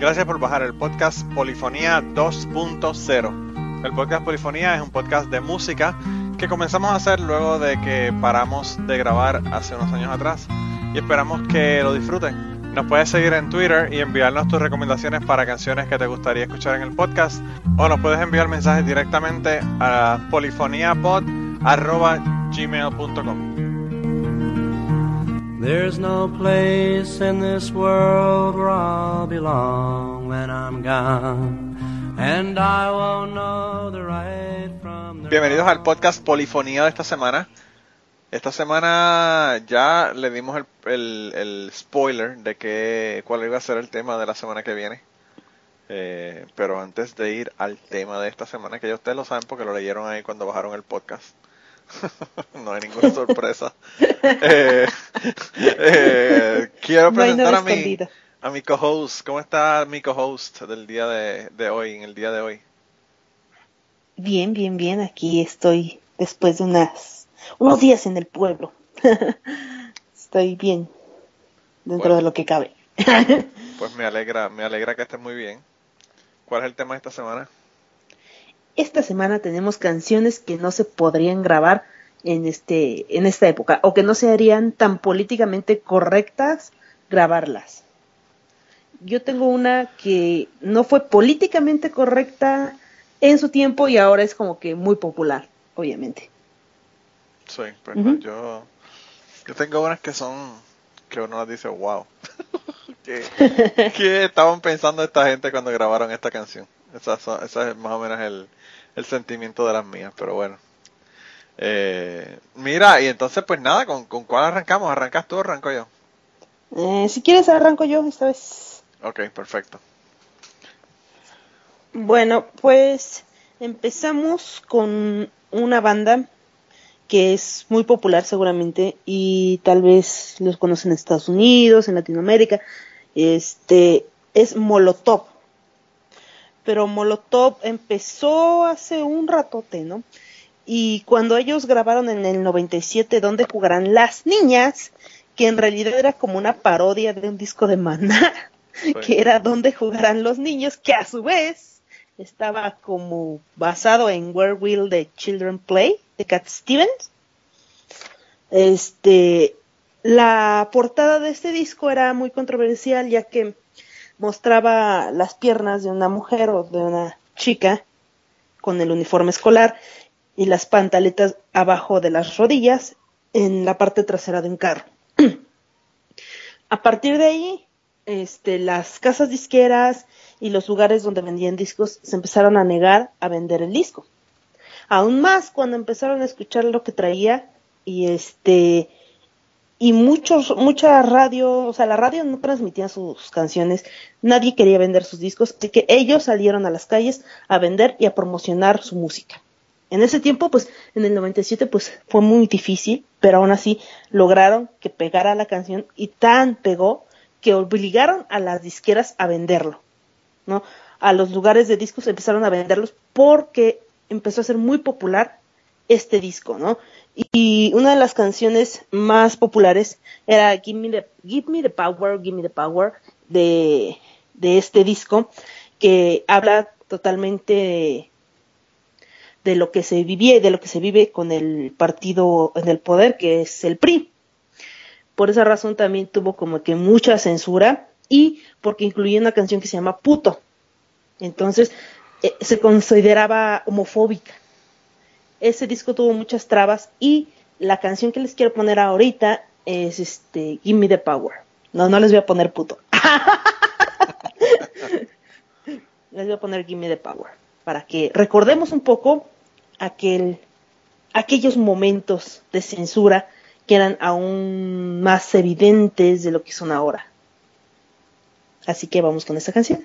Gracias por bajar el podcast Polifonía 2.0. El podcast Polifonía es un podcast de música que comenzamos a hacer luego de que paramos de grabar hace unos años atrás y esperamos que lo disfruten. Nos puedes seguir en Twitter y enviarnos tus recomendaciones para canciones que te gustaría escuchar en el podcast o nos puedes enviar mensajes directamente a polifoniapod.gmail.com There's no place in this world where I'll belong when I'm gone. And I won't know the right from the Bienvenidos al podcast Polifonía de esta semana. Esta semana ya le dimos el, el, el spoiler de que cuál iba a ser el tema de la semana que viene. Eh, pero antes de ir al tema de esta semana, que ya ustedes lo saben porque lo leyeron ahí cuando bajaron el podcast. no hay ninguna sorpresa. Eh, eh, quiero presentar a mi, a mi co-host. ¿Cómo está mi co-host del día de, de hoy, en el día de hoy? Bien, bien, bien. Aquí estoy después de unas unos días en el pueblo. estoy bien dentro Bueno. de lo que cabe. Pues me alegra, me alegra que estés muy bien. ¿Cuál es el tema de esta semana? Esta semana tenemos canciones que no se podrían grabar en este en esta época o que no se harían tan políticamente correctas grabarlas. Yo tengo una que no fue políticamente correcta en su tiempo y ahora es como que muy popular, obviamente. Sí, pues Ujú. yo, yo tengo unas que son, que uno las dice, wow. ¿Qué, qué estaban pensando esta gente cuando grabaron esta canción? Esa, son- esa es más o menos el, el sentimiento de las mías, pero bueno. Eh, mira, y entonces pues nada, ¿con, ¿con cuál arrancamos? ¿Arrancas tú o arranco yo? Eh, si quieres arranco yo esta vez. Ok, perfecto. Bueno, pues empezamos con una banda que es muy popular seguramente y tal vez los conocen en Estados Unidos, en Latinoamérica. Este es Molotov. Pero Molotov empezó hace un ratote, ¿no? Y cuando ellos grabaron en el 97 ¿Dónde jugarán las niñas? Que en realidad era como una parodia de un disco de Maná, que era ¿Dónde jugarán los niños? Que a su vez estaba como basado en Where Will the Children Play de Cat Stevens. Este, la portada de este disco era muy controversial ya que mostraba las piernas de una mujer o de una chica con el uniforme escolar y las pantaletas abajo de las rodillas en la parte trasera de un carro. A partir de ahí, este, las casas disqueras y los lugares donde vendían discos se empezaron a negar a vender el disco. Aún más cuando empezaron a escuchar lo que traía y este y muchos mucha radio, o sea, la radio no transmitía sus canciones, nadie quería vender sus discos, así que ellos salieron a las calles a vender y a promocionar su música. En ese tiempo, pues, en el 97, pues, fue muy difícil, pero aún así lograron que pegara la canción y tan pegó que obligaron a las disqueras a venderlo, ¿no? A los lugares de discos empezaron a venderlos porque empezó a ser muy popular este disco, ¿no? Y una de las canciones más populares era Give Me the, Give Me the Power, Give Me the Power de, de este disco, que habla totalmente de, lo que se vivía y de lo que se vive con el partido en el poder, que es el PRI. Por esa razón también tuvo como que mucha censura y porque incluía una canción que se llama Puto. Entonces eh, se consideraba homofóbica. Ese disco tuvo muchas trabas y la canción que les quiero poner ahorita es este Give Me the Power. No, no les voy a poner puto. les voy a poner Give Me the Power para que recordemos un poco aquel aquellos momentos de censura que eran aún más evidentes de lo que son ahora. Así que vamos con esta canción.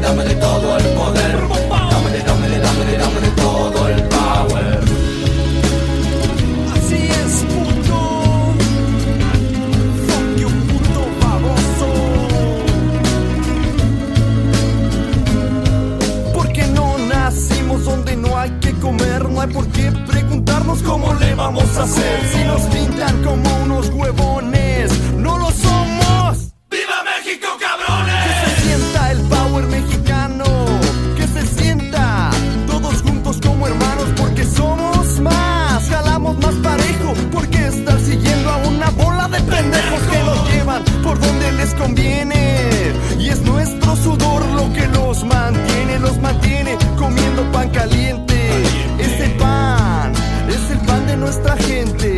Dámele, dámele, todo el poder. Dámele, dámele, dámele, dámele todo el power. Así es, puto. Fuck you, puto baboso. Porque no nacimos donde no hay que comer, no hay por qué preguntarnos cómo le vamos a hacer. Si nos pintan como unos huevones, pan caliente. Ese pan es el pan de nuestra gente.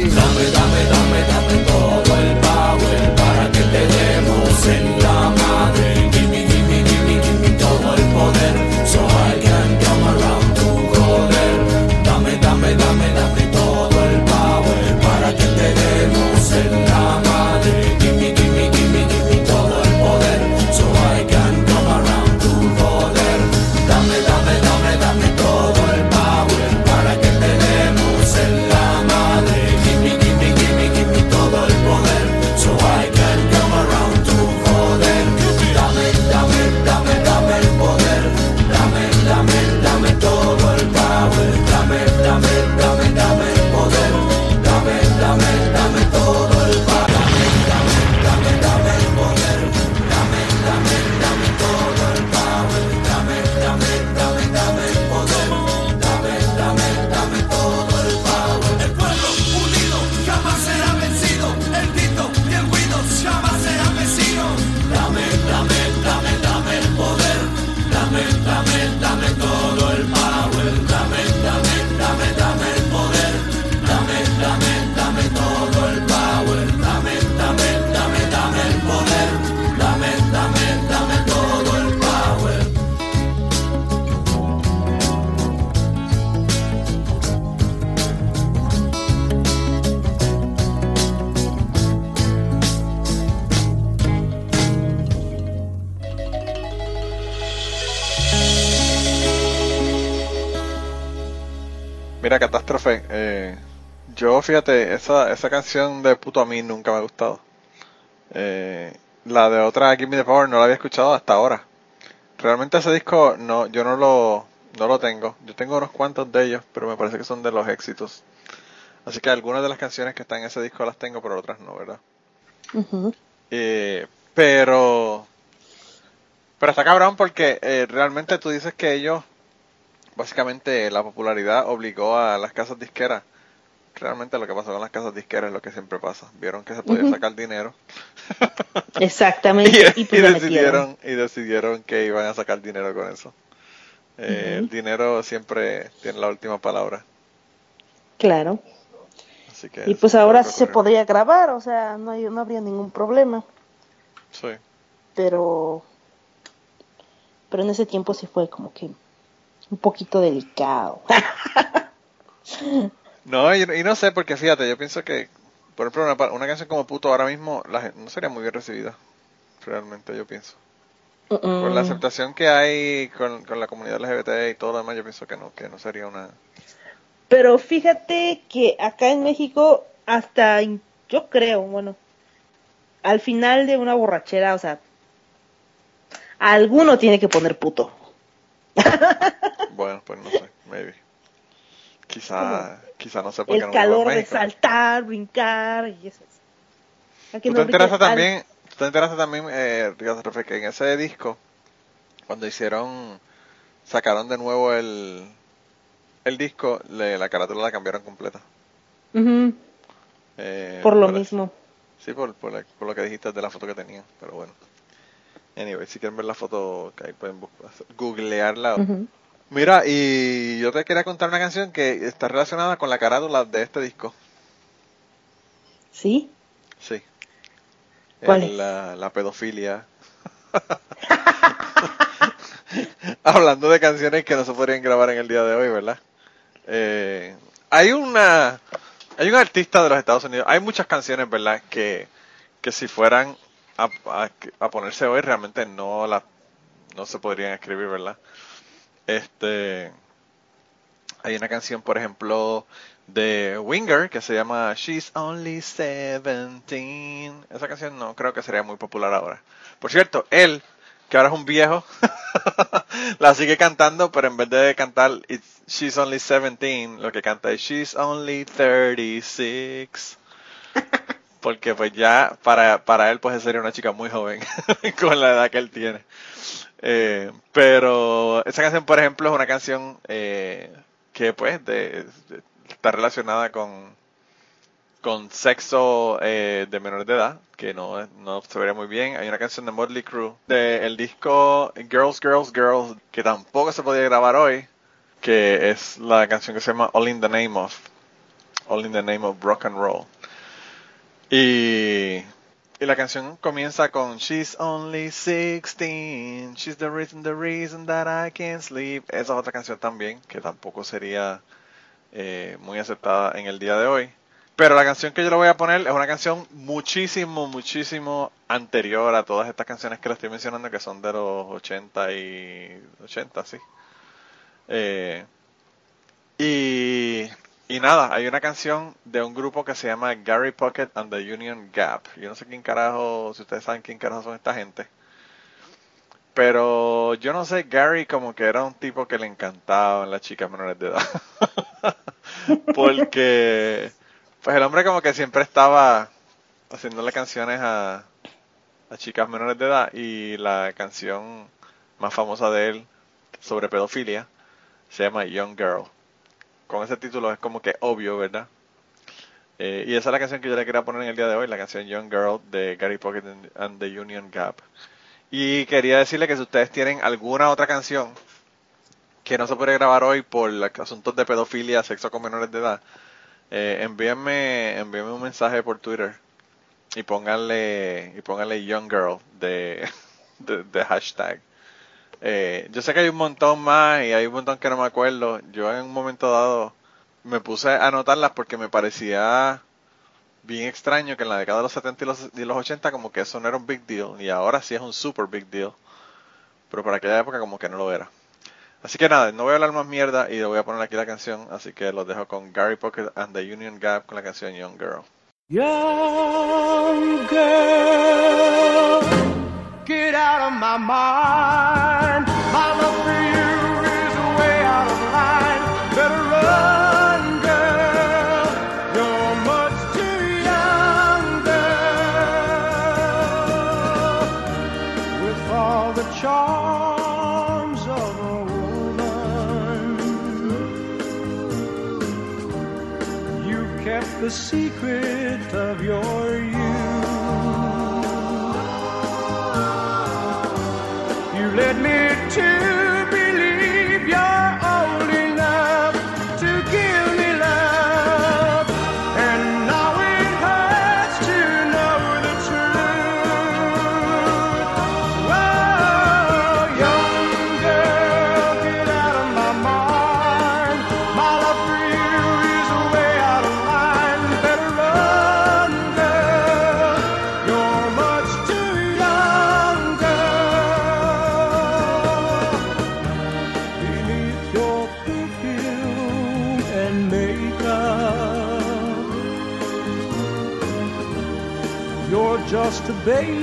Fíjate, esa, esa canción de Puto a mí nunca me ha gustado. Eh, la de otra Give Me the Power no la había escuchado hasta ahora. Realmente ese disco no, yo no lo, no lo tengo. Yo tengo unos cuantos de ellos, pero me parece que son de los éxitos. Así que algunas de las canciones que están en ese disco las tengo, pero otras no, ¿verdad? Ujú. Eh, pero pero está cabrón porque eh, realmente tú dices que ellos básicamente la popularidad obligó a las casas disqueras realmente lo que pasó con las casas disqueras es lo que siempre pasa vieron que se podía sacar dinero Exactamente. y, Y, pues y decidieron y decidieron que iban a sacar dinero con eso Eh, el dinero siempre tiene la última palabra Claro. así que Y pues ahora sí se podría grabar, o sea, no, hay, no habría ningún problema. Sí. Pero. Pero en ese tiempo sí fue como que un poquito delicado. No, y, y no sé, porque fíjate, yo pienso que, por ejemplo, una, una canción como Puto ahora mismo la no sería muy bien recibida. Realmente, yo pienso. Con la aceptación que hay con, con la comunidad LGBT y todo lo demás, yo pienso que no, que no sería una... Pero fíjate que acá en México, hasta yo creo, bueno, al final de una borrachera, o sea, Alguno tiene que poner puto. Bueno, pues no sé, maybe. Quizá, quizá no sé por qué El no calor de saltar, brincar y eso. Aquí ¿Tú no te al- también, tú te enteraste también, eh, que en ese disco, cuando hicieron, sacaron de nuevo el, el disco, le- la carátula la cambiaron completa. Ujú, Eh, por lo mismo. Sí, por, por, la- por lo que dijiste de la foto que tenían, pero bueno. Anyway, si quieren ver la foto, que ahí pueden buscar, googlearla. Ujú. Mira, y yo te quería contar una canción que está relacionada con la carátula de este disco. ¿Sí? Sí. ¿Cuál es? La, la pedofilia. Hablando de canciones que no se podrían grabar en el día de hoy, ¿verdad? Eh, hay una, hay un artista de los Estados Unidos, hay muchas canciones, ¿verdad? Que, que si fueran a, a- a ponerse hoy realmente no las, no se podrían escribir, ¿verdad? Este, hay una canción, por ejemplo, de Winger que se llama She's Only Seventeen. Esa canción no creo que sería muy popular ahora. Por cierto, él, que ahora es un viejo, la sigue cantando, pero en vez de cantar It's, She's Only Seventeen, lo que canta es She's Only 36. Porque pues ya para, para él pues sería una chica muy joven con la edad que él tiene. Eh, pero esa canción, por ejemplo, es una canción eh, que pues de- de- está relacionada con, con sexo eh, de menores de edad, que no, no se vería muy bien. Hay una canción de Motley Crue del disco Girls, Girls, Girls, que tampoco se podía grabar hoy, que es la canción que se llama All in the Name of, All in the Name of Rock and Roll. Y, y la canción comienza con She's only 16, she's the reason, the reason that I can't sleep. Esa es otra canción también que tampoco sería eh, muy aceptada en el día de hoy. Pero la canción que yo le voy a poner es una canción muchísimo, muchísimo anterior a todas estas canciones que le estoy mencionando que son de los 80 y 80, sí. Eh, y, y nada, hay una canción de un grupo que se llama Gary Pocket and the Union Gap. Yo no sé quién carajo, si ustedes saben quién carajo son esta gente. Pero yo no sé, Gary como que era un tipo que le encantaban las chicas menores de edad. Porque pues el hombre como que siempre estaba haciéndole canciones a, a chicas menores de edad y la canción más famosa de él sobre pedofilia se llama Young Girl. Con ese título es como que obvio, ¿verdad? Eh, y esa es la canción que yo le quería poner en el día de hoy, la canción Young Girl de Gary Pocket and- the Union Gap. Y quería decirle que si ustedes tienen alguna otra canción que no se puede grabar hoy por asuntos de pedofilia, sexo con menores de edad, eh, envíenme, envíenme un mensaje por Twitter y pónganle, y pónganle Young Girl de, de hashtag. Eh, yo sé que hay un montón más y hay un montón que no me acuerdo. Yo en un momento dado me puse a anotarlas porque me parecía bien extraño que en la década de los 70 y los, y los 80 como que eso no era un big deal y ahora sí es un super big deal. Pero para aquella época como que no lo era. Así que nada, no voy a hablar más mierda y le voy a poner aquí la canción, así que los dejo con Gary Pocket and the Union Gap con la canción Young Girl. Young girl, get out of my mind. My love for you is way out of line. Better run, girl. You're much too young, girl. With all the charms of a woman, you kept the secret led me to baby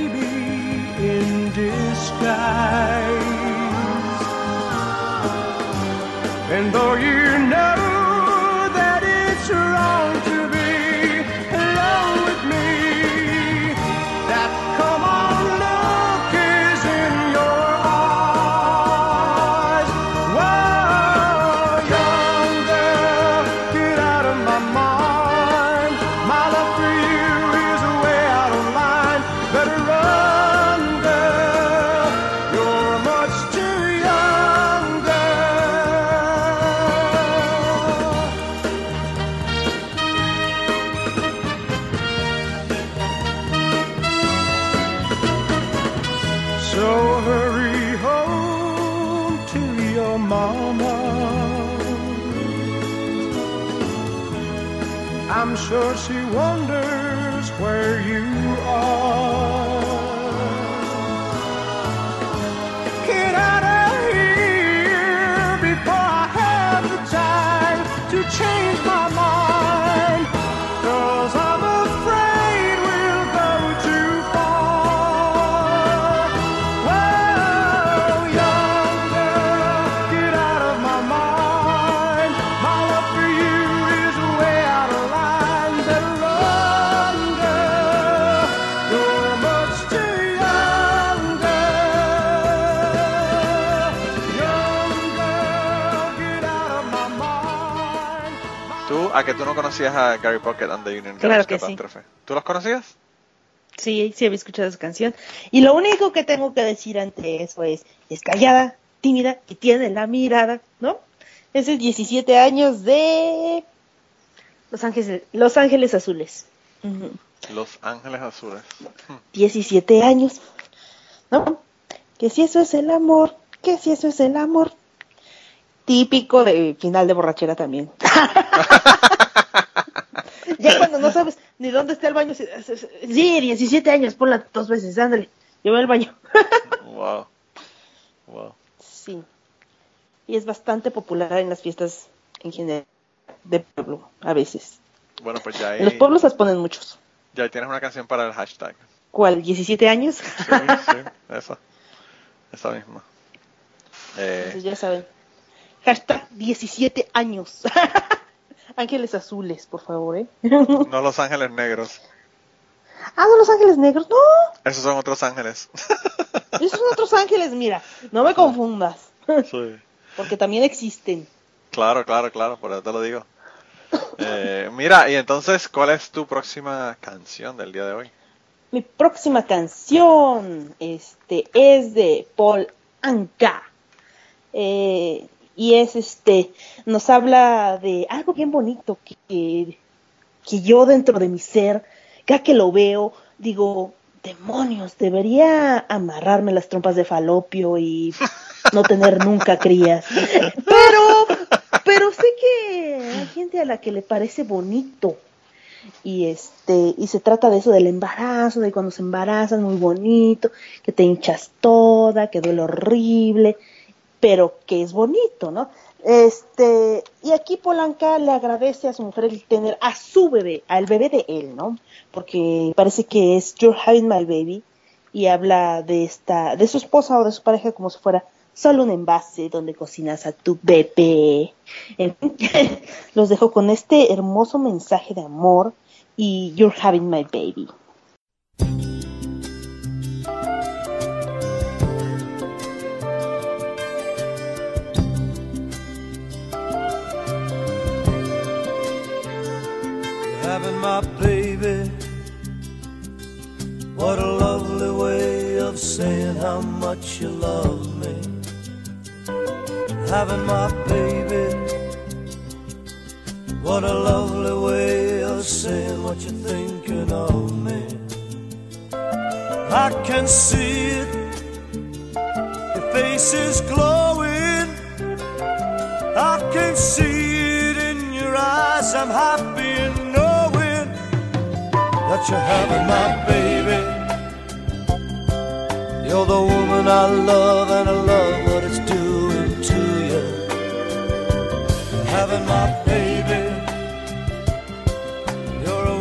¿Tú, a que tú no conocías a Gary Pocket and the Union Claro que sí. ¿Tú los conocías? Sí, sí había escuchado esa canción. Y lo único que tengo que decir ante eso es, es callada, tímida y tiene la mirada, ¿no? Ese es 17 años de Los Ángeles, Los Ángeles Azules. Ujú. Los Ángeles Azules. 17 años, ¿no? Que si eso es el amor, que si eso es el amor. Típico de final de borrachera también. ya cuando no sabes ni dónde está el baño, sí, sí, 17 años, ponla dos veces, ándale, lleva al baño. Wow. Wow. sí. Y es bastante popular en las fiestas en general de pueblo, a veces. Bueno, pues ya En los pueblos las ponen muchos. ya tienes una canción para el hashtag. ¿Cuál? ¿17 años? Sí, sí, esa. Esa misma. Eh, Entonces ya saben. Hashtag 17 años. Ángeles azules, por favor, ¿eh? no Los Ángeles Negros. ah, no, los ángeles negros. No, Esos son otros ángeles. esos son otros ángeles, mira. No me confundas. sí. Porque también existen. Claro, claro, claro, por eso te lo digo. Eh, mira, y entonces, ¿cuál es tu próxima canción del día de hoy? Mi próxima canción este, es de Paul Anka. Eh, y es este, nos habla de algo bien bonito que, que, yo dentro de mi ser, cada que lo veo, digo, demonios, debería amarrarme las trompas de falopio y no tener nunca crías. Pero, pero sé que hay gente a la que le parece bonito y este y se trata de eso del embarazo de cuando se embarazan muy bonito que te hinchas toda que duele horrible pero que es bonito no este y aquí Polanca le agradece a su mujer el tener a su bebé al bebé de él no porque parece que es You're having my baby y habla de esta de su esposa o de su pareja como si fuera solo un envase donde cocinas a tu bebé. Los dejo con este hermoso mensaje de amor y You're having my baby. My baby. What a lovely way of saying how much you love me. Having my baby. What a lovely way of saying what you're thinking of me. I can see it. Your face is glowing. I can see it in your eyes. I'm happy you're having my baby. You're the woman I love, and I love what it's doing to you. Having my baby. You're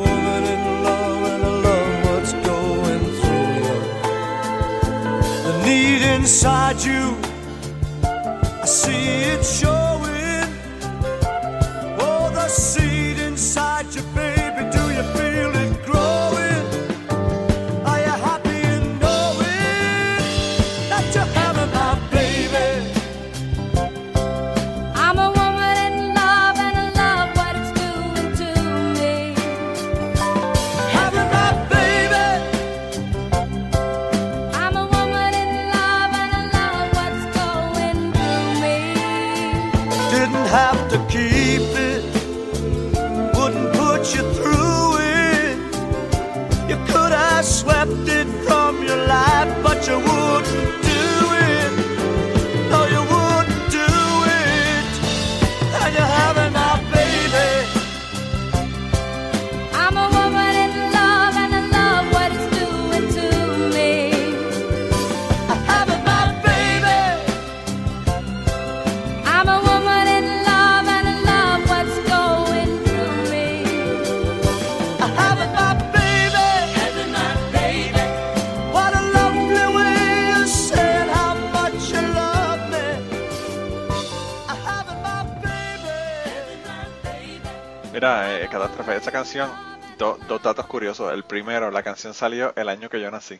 eh, Catástrofe, esa canción, do- dos datos curiosos. El primero, la canción salió el año que yo nací.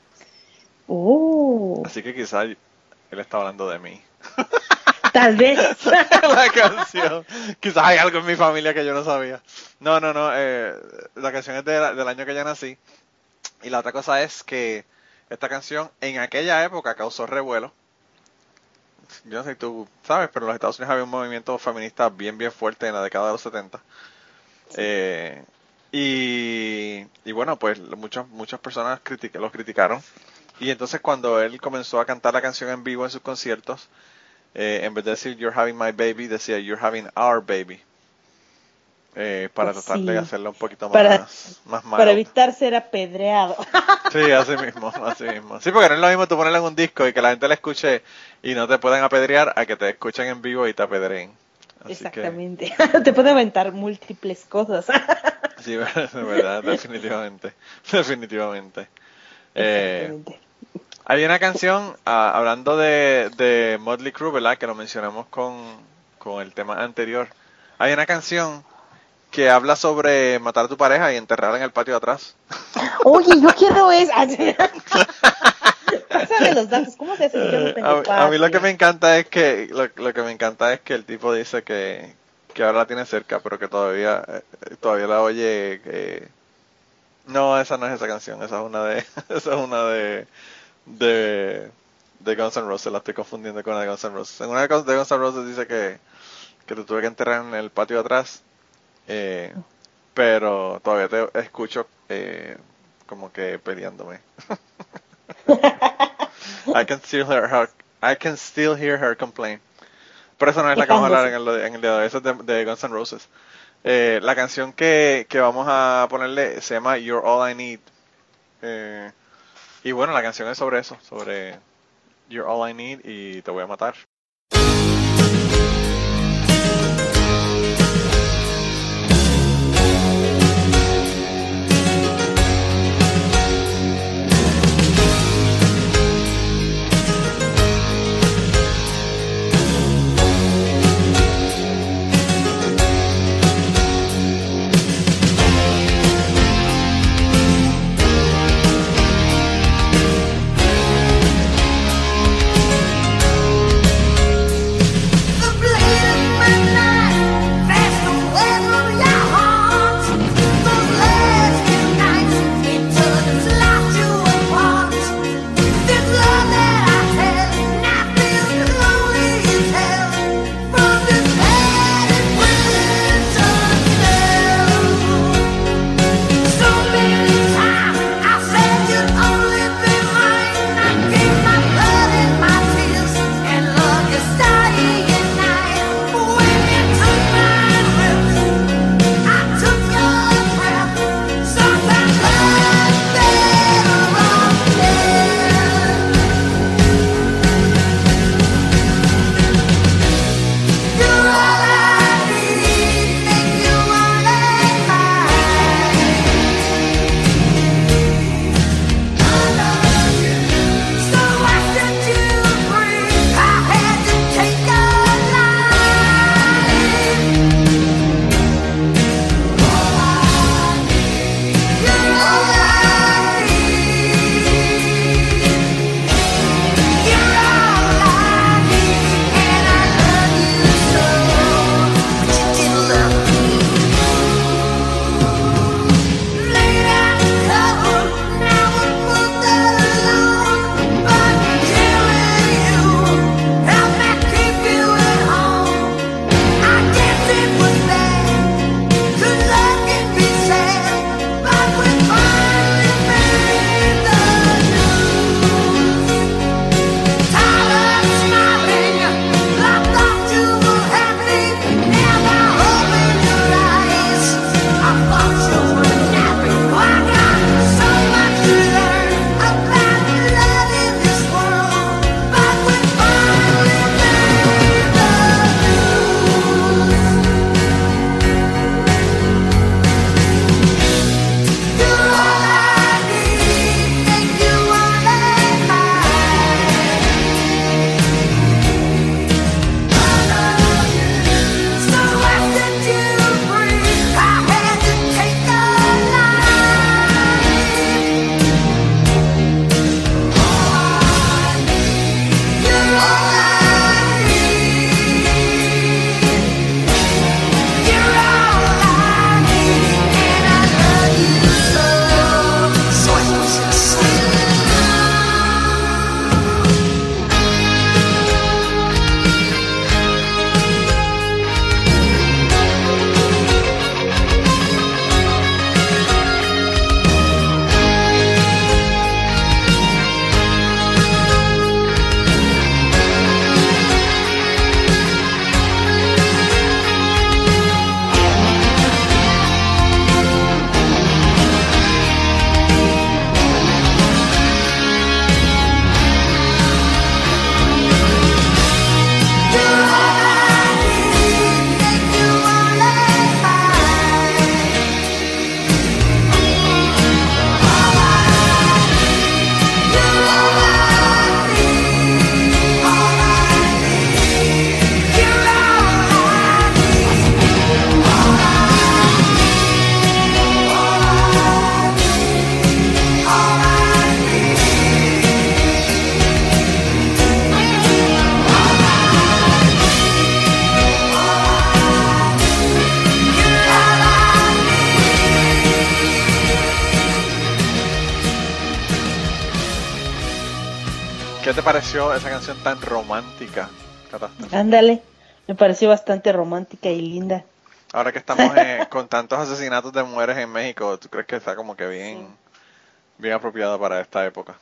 Oh, Así que quizás él está hablando de mí. tal vez. la canción. Quizás hay algo en mi familia que yo no sabía. No, no, no. eh, la canción es de la- del año que yo nací. Y la otra cosa es que esta canción en aquella época causó revuelo. Yo no sé si tú sabes, pero en los Estados Unidos había un movimiento feminista bien, bien fuerte en la década de los 70. Eh, y, y bueno, pues muchas, muchas personas los criticaron. Y entonces cuando él comenzó a cantar la canción en vivo en sus conciertos, eh, en vez de decir You're having my baby, decía You're having our baby. Eh, para Pues tratar de sí. hacerlo un poquito más, Para- más Para mild. evitar ser apedreado. Sí, así mismo, así mismo. Sí, porque no es lo mismo tú ponerlo en un disco y que la gente la escuche y no te puedan apedrear a que te escuchen en vivo y te apedreen. Así Exactamente. Te puede aventar múltiples cosas. Que, sí, de verdad, definitivamente. Definitivamente. Eh, Exactamente. Hay una canción, ah, hablando de, de Motley Crue, ¿verdad? Que lo mencionamos con, con el tema anterior. Hay una canción que habla sobre matar a tu pareja y enterrarla en el patio de atrás. Oye, yo quiero eso. Pásame los datos. ¿Cómo se hace? Yo no tengo A, a mí lo que me encanta es que lo, lo que me encanta es que el tipo dice que, que ahora la tiene cerca, pero que todavía eh, todavía la oye. que- No, esa no es esa canción, esa es una de esa es una de de de Guns N' Roses, la estoy confundiendo con la de Guns N' Roses. En una de Guns de Guns N' Roses dice que que te tuve que enterrar en el patio de atrás, eh, pero todavía te escucho eh, como que peleándome. I can still hear her. I can still hear her complain. Pero eso no es la que vamos a hablar en el, en el día de hoy, eso es de, de Guns N' Roses. Eh, la canción que, que vamos a ponerle se llama You're All I Need. Eh, y bueno, la canción es sobre eso, sobre You're All I Need y te voy a matar. Pareció esa canción tan romántica? Ándale, me pareció bastante romántica y linda. Ahora que estamos eh, con tantos asesinatos de mujeres en México, ¿tú crees que está como que bien, bien apropiada para esta época?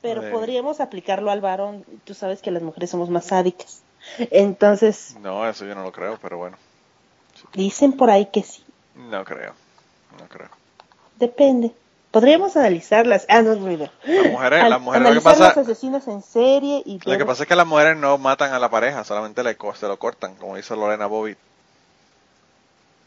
Pero De- podríamos aplicarlo al varón. Tú sabes que las mujeres somos más sádicas. Entonces, No, eso yo no lo creo, pero bueno, dicen por ahí que sí. no creo, no creo. Depende. Podríamos analizarlas. Ah, no, ruido. Las mujeres, las mujeres lo que pasa, los asesinos en serie y lo que pasa es que las mujeres no matan a la pareja, solamente le, se lo cortan, como hizo Lorena Bobbitt.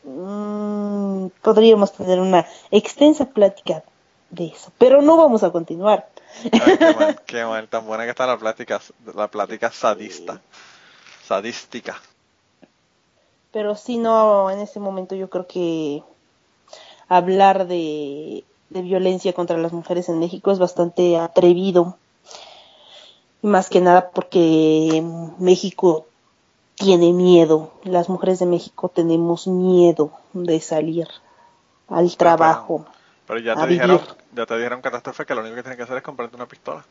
Mm, podríamos tener una extensa plática de eso, pero no vamos a continuar. Ay, qué mal, qué mal, tan buena que está la plática, la plática sadista, sadística. Pero sí, no, en este momento yo creo que hablar de, de violencia contra las mujeres en México es bastante atrevido. Y más que nada porque México tiene miedo. Las mujeres de México tenemos miedo de salir al trabajo. Pero ya A te dijeron, vivir. ya te dijeron catástrofe que lo único que tienes que hacer es comprarte una pistola.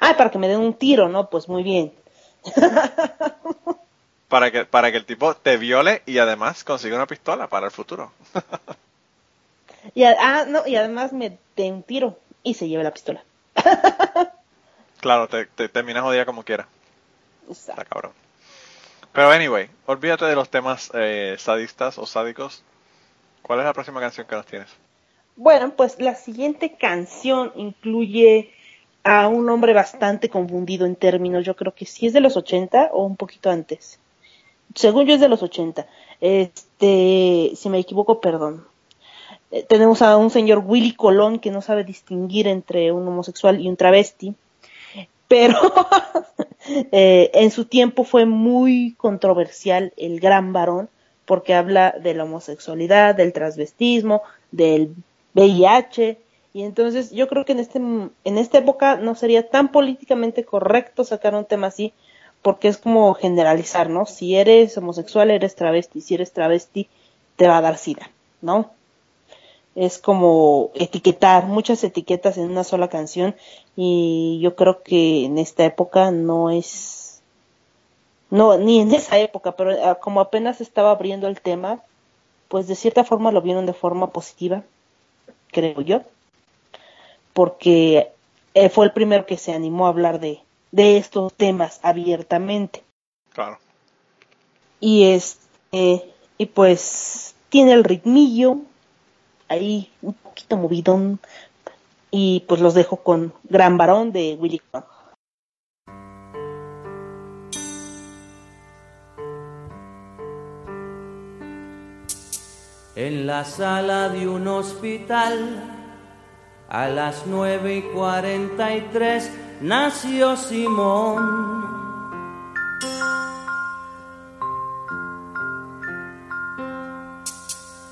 Ah, para que me den un tiro, ¿no? Pues muy bien. Para que, para que el tipo te viole y además consiga una pistola para el futuro. Y, ah, no, y además me den un tiro y se lleve la pistola. claro, te, te terminas jodida como quiera. Está cabrón. Pero anyway, olvídate de los temas eh, sadistas o sádicos. ¿Cuál es la próxima canción que nos tienes? Bueno, pues la siguiente canción incluye a un hombre bastante confundido en términos. Yo creo que sí es de los 80 o un poquito antes. Según yo es de los 80. Este, si me equivoco, perdón. Eh, tenemos a un señor Willy Colón que no sabe distinguir entre un homosexual y un travesti. Pero eh, en su tiempo fue muy controversial el gran varón porque habla de la homosexualidad, del transvestismo, del VIH y entonces yo creo que en este en esta época no sería tan políticamente correcto sacar un tema así porque es como generalizar, ¿no? Si eres homosexual eres travesti, si eres travesti te va a dar sida, ¿no? Es como etiquetar muchas etiquetas en una sola canción y yo creo que en esta época no es no ni en esa época, pero ah, como apenas estaba abriendo el tema, pues de cierta forma lo vieron de forma positiva, creo yo, porque eh, fue el primero que se animó a hablar de, de estos temas abiertamente. Claro. Y este, y pues tiene el ritmillo ahí un poquito movidón y pues los dejo con Gran Varón de Willy. En la sala de un hospital, a las nueve y cuarenta y tres, nació Simón.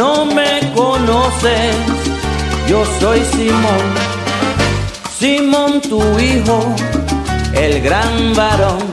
no me conoces, yo soy Simón, Simón tu hijo, el gran varón.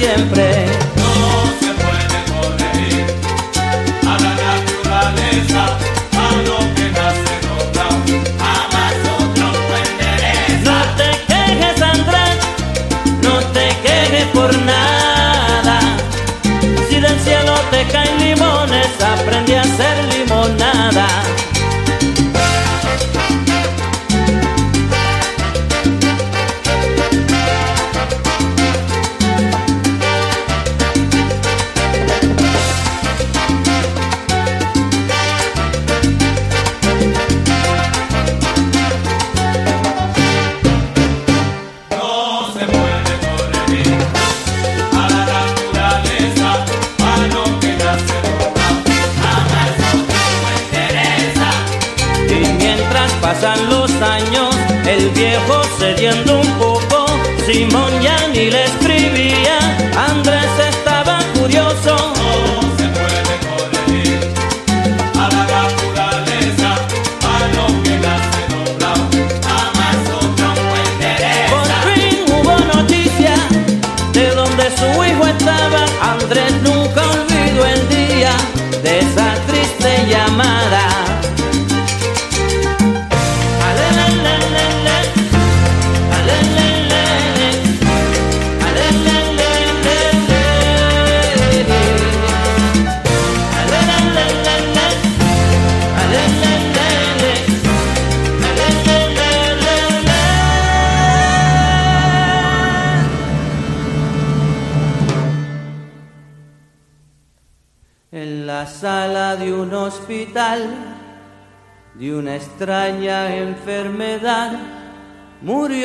siempre.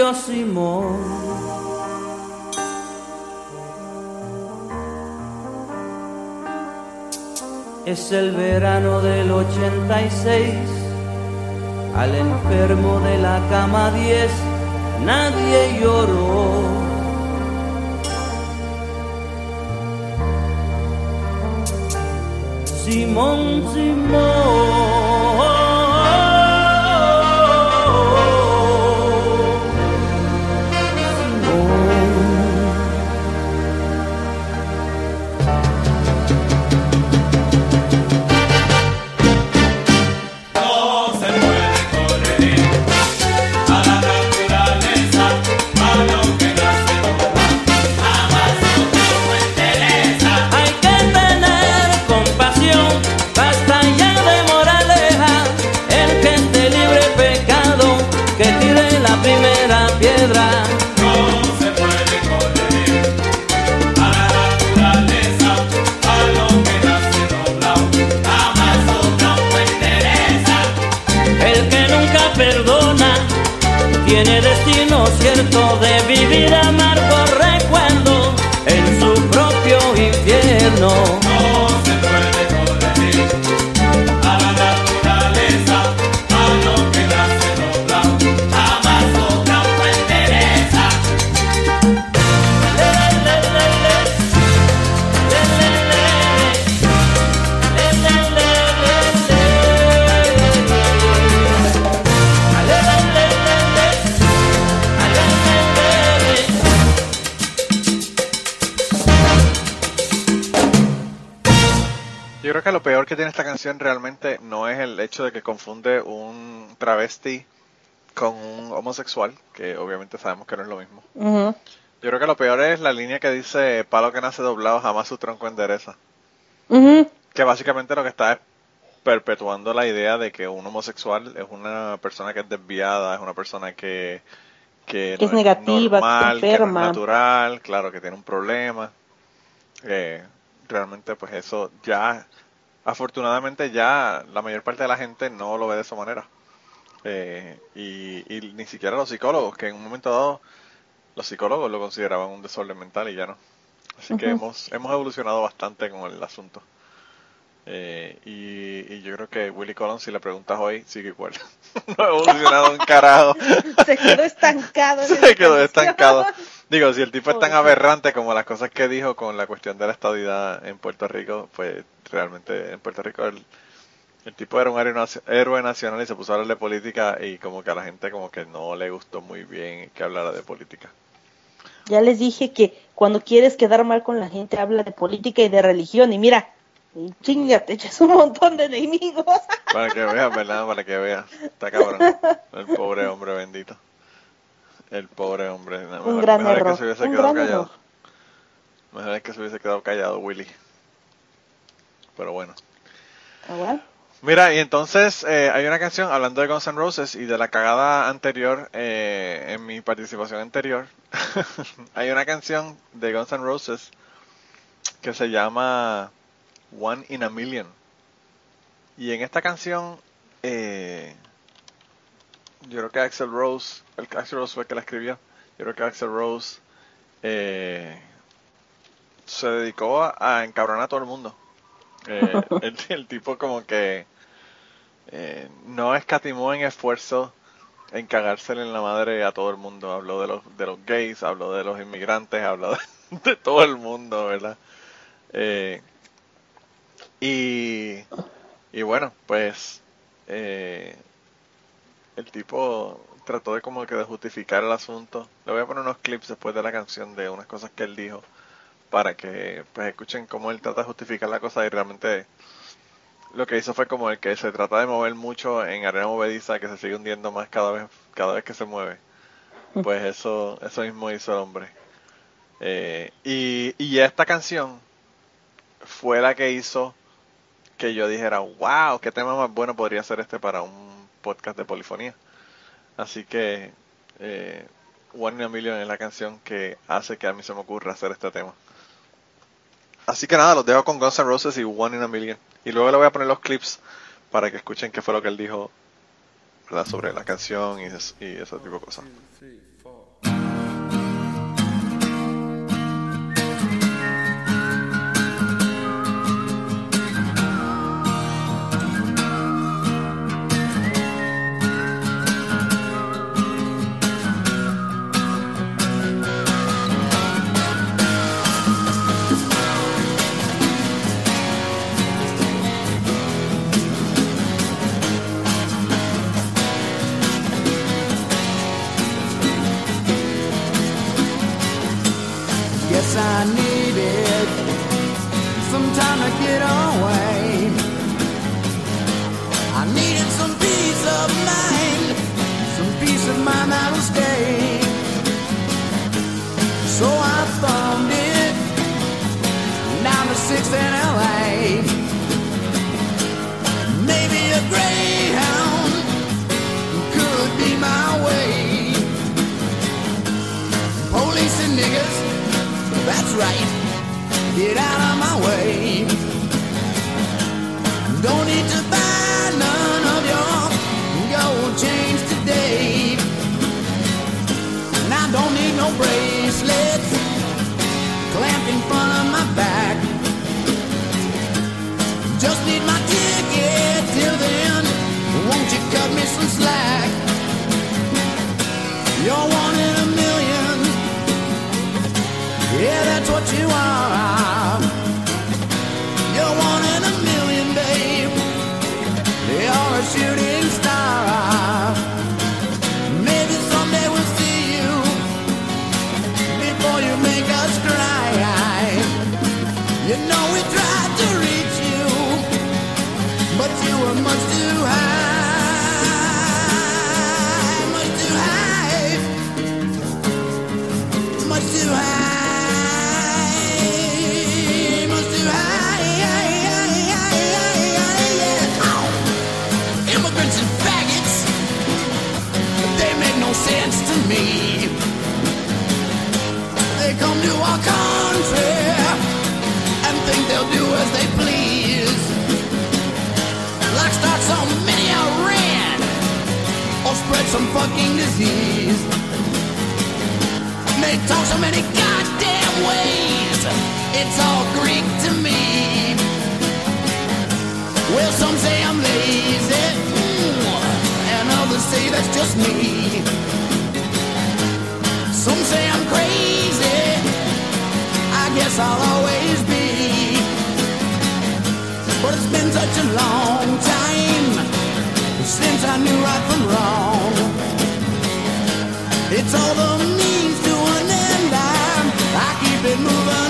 indio Simón. Es el verano del 86, al enfermo de la cama 10 nadie lloró. Simón, Simón. desierto de vivir amargo. realmente no es el hecho de que confunde un travesti con un homosexual, que obviamente sabemos que no es lo mismo. Yo creo que lo peor es la línea que dice palo que nace doblado jamás su tronco endereza. Que básicamente lo que está es perpetuando la idea de que un homosexual es una persona que es desviada, es una persona que, que, es negativa, que, enferma. es natural, claro, que tiene un problema. Eh, realmente pues eso ya afortunadamente ya la mayor parte de la gente no lo ve de esa manera. Eh, y, y ni siquiera los psicólogos, que en un momento dado los psicólogos lo consideraban un desorden mental y ya no. Así que hemos, hemos evolucionado bastante con el asunto. Eh, y, y yo creo que Willy Colon, si le preguntas hoy, sigue igual. no ha evolucionado un carajo. Se quedó estancado. en Se quedó estancado. Digo, si el tipo es tan aberrante como las cosas que dijo con la cuestión de la estadidad en Puerto Rico, pues realmente en Puerto Rico el, el tipo era un héroe nacio- héroe nacional y se puso a hablar de política y como que a la gente como que no le gustó muy bien que hablara de política. Ya les dije que cuando quieres quedar mal con la gente, habla de política y de religión. Y mira, chinga, te echas un montón de enemigos. Para que veas, ¿verdad? Para que veas. Está cabrón. El pobre hombre bendito. El pobre hombre. Mejor, gran mejor es error, que se hubiese un quedado gran callado. error. Mejor es que se hubiese quedado callado Willy. Pero bueno. Ah, bueno. Mira, y entonces eh, hay una canción hablando de Guns N' Roses y de la cagada anterior, eh, en mi participación anterior, hay una canción de Guns N' Roses que se llama One in a Million. Y en esta canción, eh, yo creo que Axel Rose, el Axel Rose fue el que la escribió, yo creo que Axel Rose eh, se dedicó a, a encabronar a todo el mundo. Eh, el, tipo como que eh, no escatimó en esfuerzo en cagársele en la madre a todo el mundo. Habló de los, de los gays, habló de los inmigrantes, habló de, de todo el mundo, ¿verdad? Eh, y, y bueno, pues eh, el tipo trató de como que de justificar el asunto. Le voy a poner unos clips después de la canción de unas cosas que él dijo para que pues escuchen cómo él trata de justificar la cosa y realmente lo que hizo fue como el que se trata de mover mucho en arena movediza que se sigue hundiendo más cada vez cada vez que se mueve. Pues eso eso mismo hizo el hombre. Eh, y, y esta canción fue la que hizo que yo dijera wow qué tema más bueno podría ser este para un podcast de polifonía así que eh, One in a Million es la canción que hace que a mí se me ocurra hacer este tema Así que nada, los dejo con Guns N' Roses y One in a Million. Y luego le voy a poner los clips para que escuchen qué fue lo que él dijo ¿verdad? sobre la canción y, es- y ese tipo de cosas. May talk so many goddamn ways. It's all Greek to me. Well, some say I'm lazy, mm, and others say that's just me. Some say I'm crazy. I guess I'll always be. But it's been such a long time since I knew right from wrong. It's all the means been moving.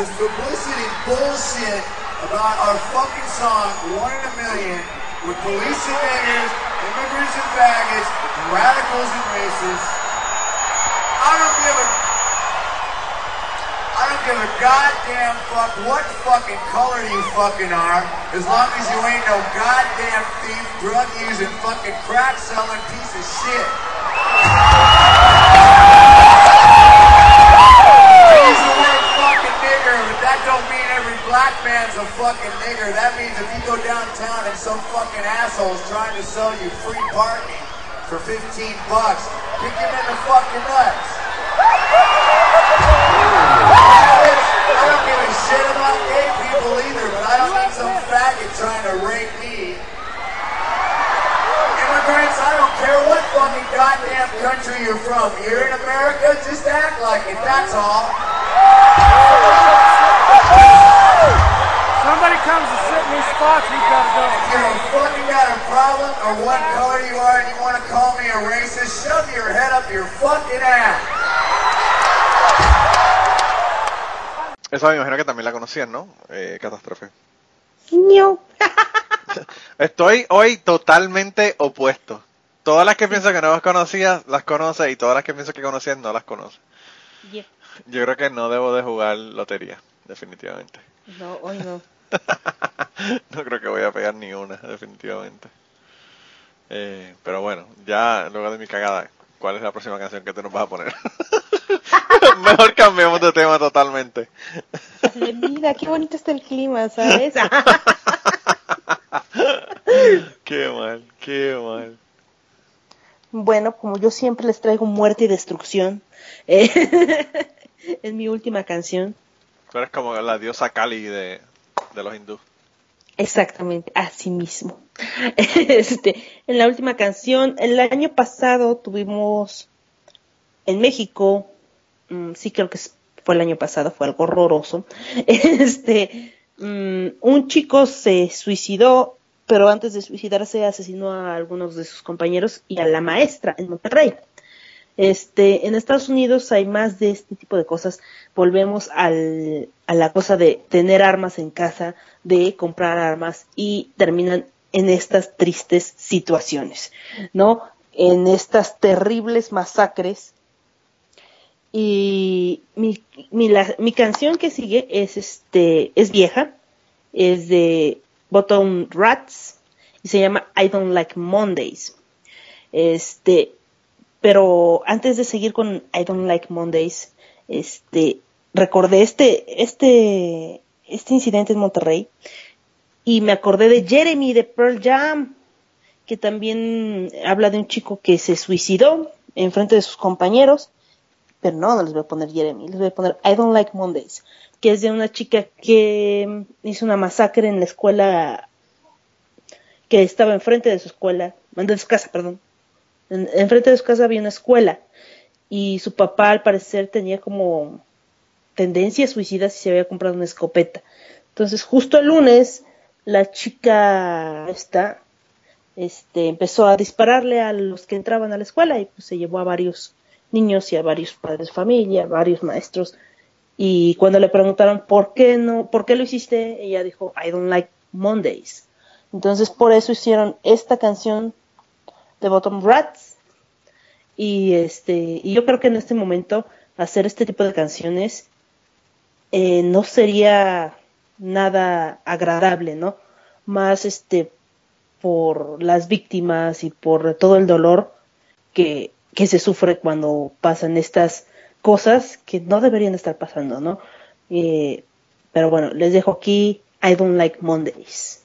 This publicity bullshit about our fucking song, One in a Million, with police and niggers, immigrants and faggots, radicals and racists. I don't give a I don't give a goddamn fuck what fucking color you fucking are, as long some faggot trying to rape me. Immigrants, I don't care what fucking goddamn country you're from. You're in America, just act like it, that's all. Somebody comes to sit in these spots, we gotta go. If you fucking got a problem or what color you are and you want to call me a racist, shove your head up your fucking ass. Esa me imagino que también la conocían, ¿no? Eh, Catástrofe. Estoy hoy totalmente opuesto. Todas las que pienso que no las conocías, las conoce y todas las que pienso que conocías no las conoce. Yeah. Yo creo que no debo de jugar lotería, definitivamente. No, hoy no. no creo que voy a pegar ni una, definitivamente. Eh, pero bueno, ya luego de mi cagada, ¿cuál es la próxima canción que tú nos vas a poner? Mejor cambiamos de tema totalmente. Mira, qué bonito está el clima, ¿sabes? Qué mal, qué mal. Bueno, como yo siempre les traigo muerte y destrucción, eh, es mi última canción. Tú eres como la diosa Kali de, de los hindúes. Exactamente, así mismo. Este, en la última canción, el año pasado tuvimos en México, mm, sí creo que fue el año pasado, fue algo horroroso. Este, mm, un chico se suicidó, pero antes de suicidarse asesinó a algunos de sus compañeros y a la maestra en Monterrey. Este, en Estados Unidos hay más de este tipo de cosas. Volvemos al, a la cosa de tener armas en casa, de comprar armas y terminan en estas tristes situaciones, ¿no? En estas terribles masacres. Y mi, mi, la- mi canción que sigue es este, es vieja, es de Bottom Rats y se llama I Don't Like Mondays. Este, pero antes de seguir con I Don't Like Mondays, este, recordé este, este, este incidente en Monterrey y me acordé de Jeremy de Pearl Jam, que también habla de un chico que se suicidó en frente de sus compañeros, pero no, no les voy a poner Jeremy, les voy a poner I Don't Like Mondays, que es de una chica que hizo una masacre en la escuela que estaba enfrente de su escuela, de su casa, perdón. En, enfrente de su casa había una escuela y su papá al parecer tenía como tendencias suicidas y se había comprado una escopeta. Entonces justo el lunes la chica esta este empezó a dispararle a los que entraban a la escuela y pues se llevó a varios niños y a varios padres de familia, varios maestros y cuando le preguntaron por qué no, por qué lo hiciste, ella dijo I don't like Mondays. Entonces por eso hicieron esta canción de Bottom Rats y este y yo creo que en este momento hacer este tipo de canciones eh, no sería nada agradable, ¿no? Más este por las víctimas y por todo el dolor que, que se sufre cuando pasan estas cosas que no deberían estar pasando, ¿no? Eh, pero bueno, les dejo aquí I don't like Mondays.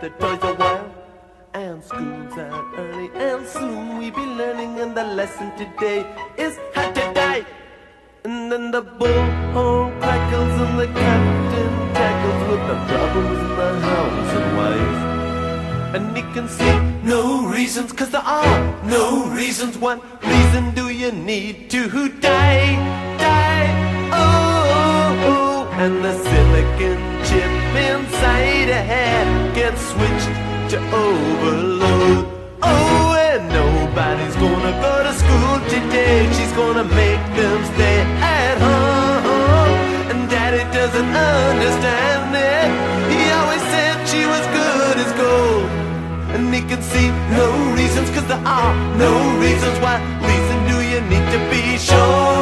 With the toys a while. And school's out early, and soon we'll be learning. And the lesson today is how to die. And then the bullhorn crackles and the captain tackles with the problems in the house and wife. And he can see no reasons, cause there are no reasons. What reason do you need to die? Die, oh, oh, oh. And the silicon chip inside a head gets switched to overload. Oh, and nobody's gonna go to school today. She's gonna make them stay at home. And daddy doesn't understand it. He always said she was good as gold. And he can see no reasons, cause there are no reasons. What reason do you need to be sure?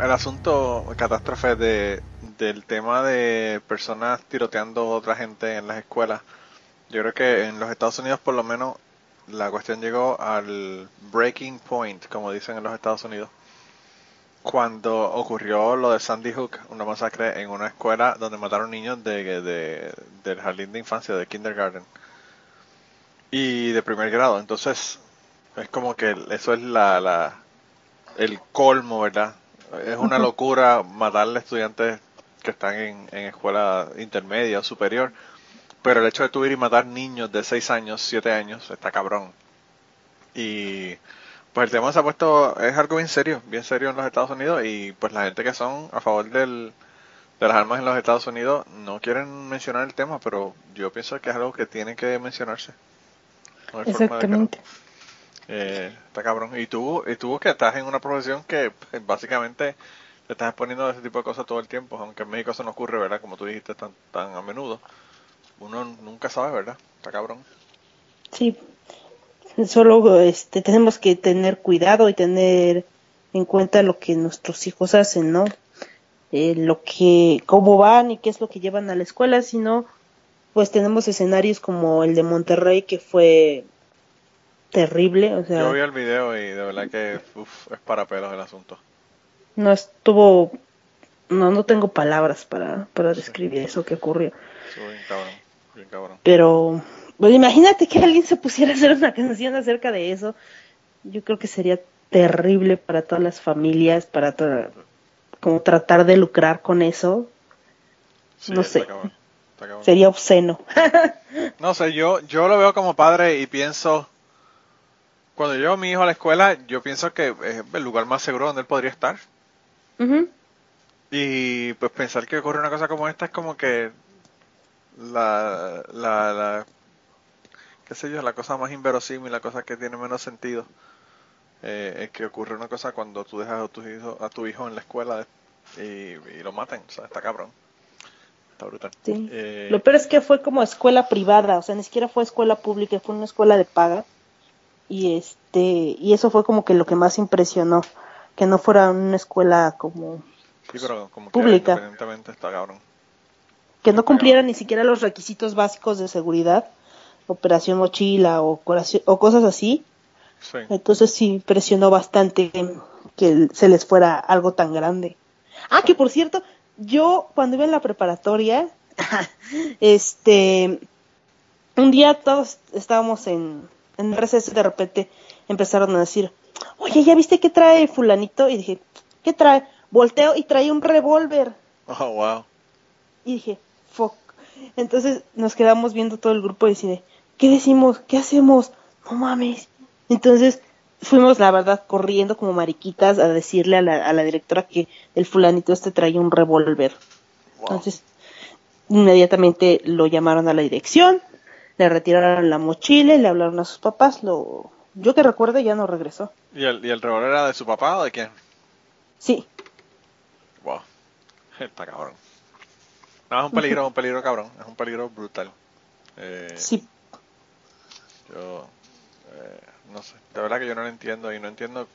El asunto catástrofe de, del tema de personas tiroteando a otra gente en las escuelas, yo creo que en los Estados Unidos por lo menos la cuestión llegó al breaking point, como dicen en los Estados Unidos, cuando ocurrió lo de Sandy Hook, una masacre en una escuela donde mataron niños de, de- del jardín de infancia, de kindergarten, y de primer grado. Entonces, es como que eso es la, la, el colmo, ¿verdad? Es una locura matarle a estudiantes que están en, en escuela intermedia o superior, pero el hecho de tú ir y matar niños de 6 años, 7 años, está cabrón. Y pues el tema se ha puesto, es algo bien serio, bien serio en los Estados Unidos y pues la gente que son a favor del, de las armas en los Estados Unidos no quieren mencionar el tema, pero yo pienso que es algo que tiene que mencionarse. No. Exactamente. Eh, está cabrón. Y tú, y tú que estás en una profesión que pues, básicamente te estás exponiendo a ese tipo de cosas todo el tiempo, aunque en México eso no ocurre, ¿verdad? Como tú dijiste tan, tan a menudo. Uno nunca sabe, ¿verdad? Está cabrón. Sí, solo este, tenemos que tener cuidado y tener en cuenta lo que nuestros hijos hacen, ¿no? Eh, lo que, cómo van y qué es lo que llevan a la escuela, si no, pues tenemos escenarios como el de Monterrey que fue terrible, o sea, Yo vi el video y de verdad que uf, es para pelos el asunto. no estuvo, no, no tengo palabras para, para describir eso que ocurrió. Bien cabrón, bien cabrón. Pero, pues imagínate que alguien se pusiera a hacer una canción acerca de eso. Yo creo que sería terrible para todas las familias, para tra- como tratar de lucrar con eso. Sí, no sé, cabrón, está cabrón. sería obsceno. No sé, yo, yo lo veo como padre y pienso, cuando llevo a mi hijo a la escuela, yo pienso que es el lugar más seguro donde él podría estar. Y pues pensar que ocurre una cosa como esta es como que la, la, la qué sé yo, la cosa más inverosímil, la cosa que tiene menos sentido, eh, es que ocurre una cosa cuando tú dejas a tu hijo, a tu hijo en la escuela y, y lo maten, o sea, está cabrón, está brutal. Sí. Eh, Lo peor es que fue como escuela privada, o sea, ni siquiera fue escuela pública, fue una escuela de paga. Y este, y eso fue como que lo que más impresionó, que no fuera una escuela como sí, pero como pública. que independientemente está cabrón. que no cumpliera ni siquiera los requisitos básicos de seguridad, operación mochila o, cosas así. Sí. Entonces sí impresionó bastante que se les fuera algo tan grande. Ah, que por cierto, yo cuando iba en la preparatoria, este, un día todos estábamos en, en receso de repente empezaron a decir, oye, ¿ya viste qué trae fulanito? Y dije, ¿qué trae? Volteo y trae un revólver. Oh, wow. Y dije, fuck. Entonces nos quedamos viendo todo el grupo y decide, ¿qué decimos? ¿Qué hacemos? No mames. Entonces fuimos, la verdad, corriendo como mariquitas a decirle a la, a la directora que el fulanito este traía un revólver. Entonces, inmediatamente lo llamaron a la dirección, le retiraron la mochila, y le hablaron a sus papás, lo, yo que recuerdo ya no regresó. ¿Y el, ¿Y el revólver era de su papá o de quién? Sí, Wow. Está cabrón. No, es un peligro, es un peligro cabrón. Es un peligro brutal. Eh, sí, Yo, eh, no sé, de verdad que yo no lo entiendo y no entiendo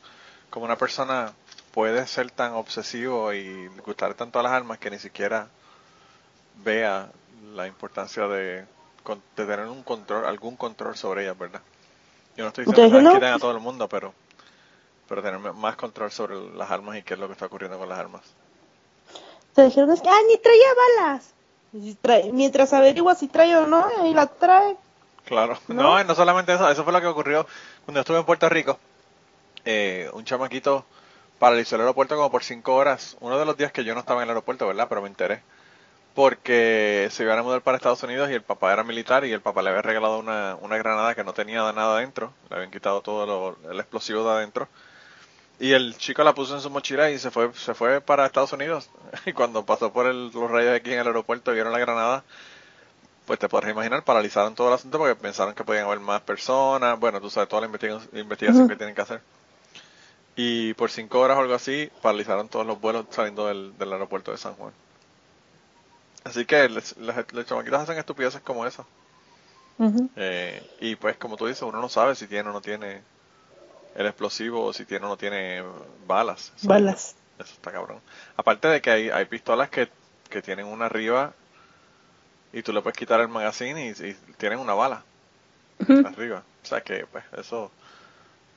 cómo una persona puede ser tan obsesivo y gustar tanto a las armas que ni siquiera vea la importancia de, con- de tener un control, algún control sobre ellas, ¿verdad? Yo no estoy diciendo que las quiten a todo el mundo, pero, pero tener más control sobre las armas y qué es lo que está ocurriendo con las armas. te dijeron es que, ah, ni traía balas. Y si trae- mientras averigua si trae o no, ahí la trae. Claro, ¿No? no, y no solamente eso, eso fue lo que ocurrió cuando estuve en Puerto Rico. Eh, un chamaquito paralizó el aeropuerto como por cinco horas, uno de los días que yo no estaba en el aeropuerto, ¿verdad? Pero me enteré. Porque se iban a mudar para Estados Unidos y el papá era militar y el papá le había regalado una, una granada que no tenía nada adentro, le habían quitado todo lo- el explosivo de adentro. Y el chico la puso en su mochila y se fue, se fue para Estados Unidos. Y cuando pasó por el- los rayos aquí en el aeropuerto y vieron la granada, pues te podrás imaginar, paralizaron todo el asunto porque pensaron que podían haber más personas. Bueno, tú sabes, toda la investiga- investigación Ujú. que tienen que hacer. Y por cinco horas o algo así, paralizaron todos los vuelos saliendo del, del aeropuerto de San Juan. Así que les- las- los chamaquitos hacen estupideces como esa. Eh, y pues, como tú dices, uno no sabe si tiene o no tiene el explosivo o si tiene o no tiene balas. Balas. Eso está cabrón. Aparte de que hay, hay pistolas que, que tienen una arriba y tú le puedes quitar el magazine y, y tienen una bala arriba. O sea que, pues, eso.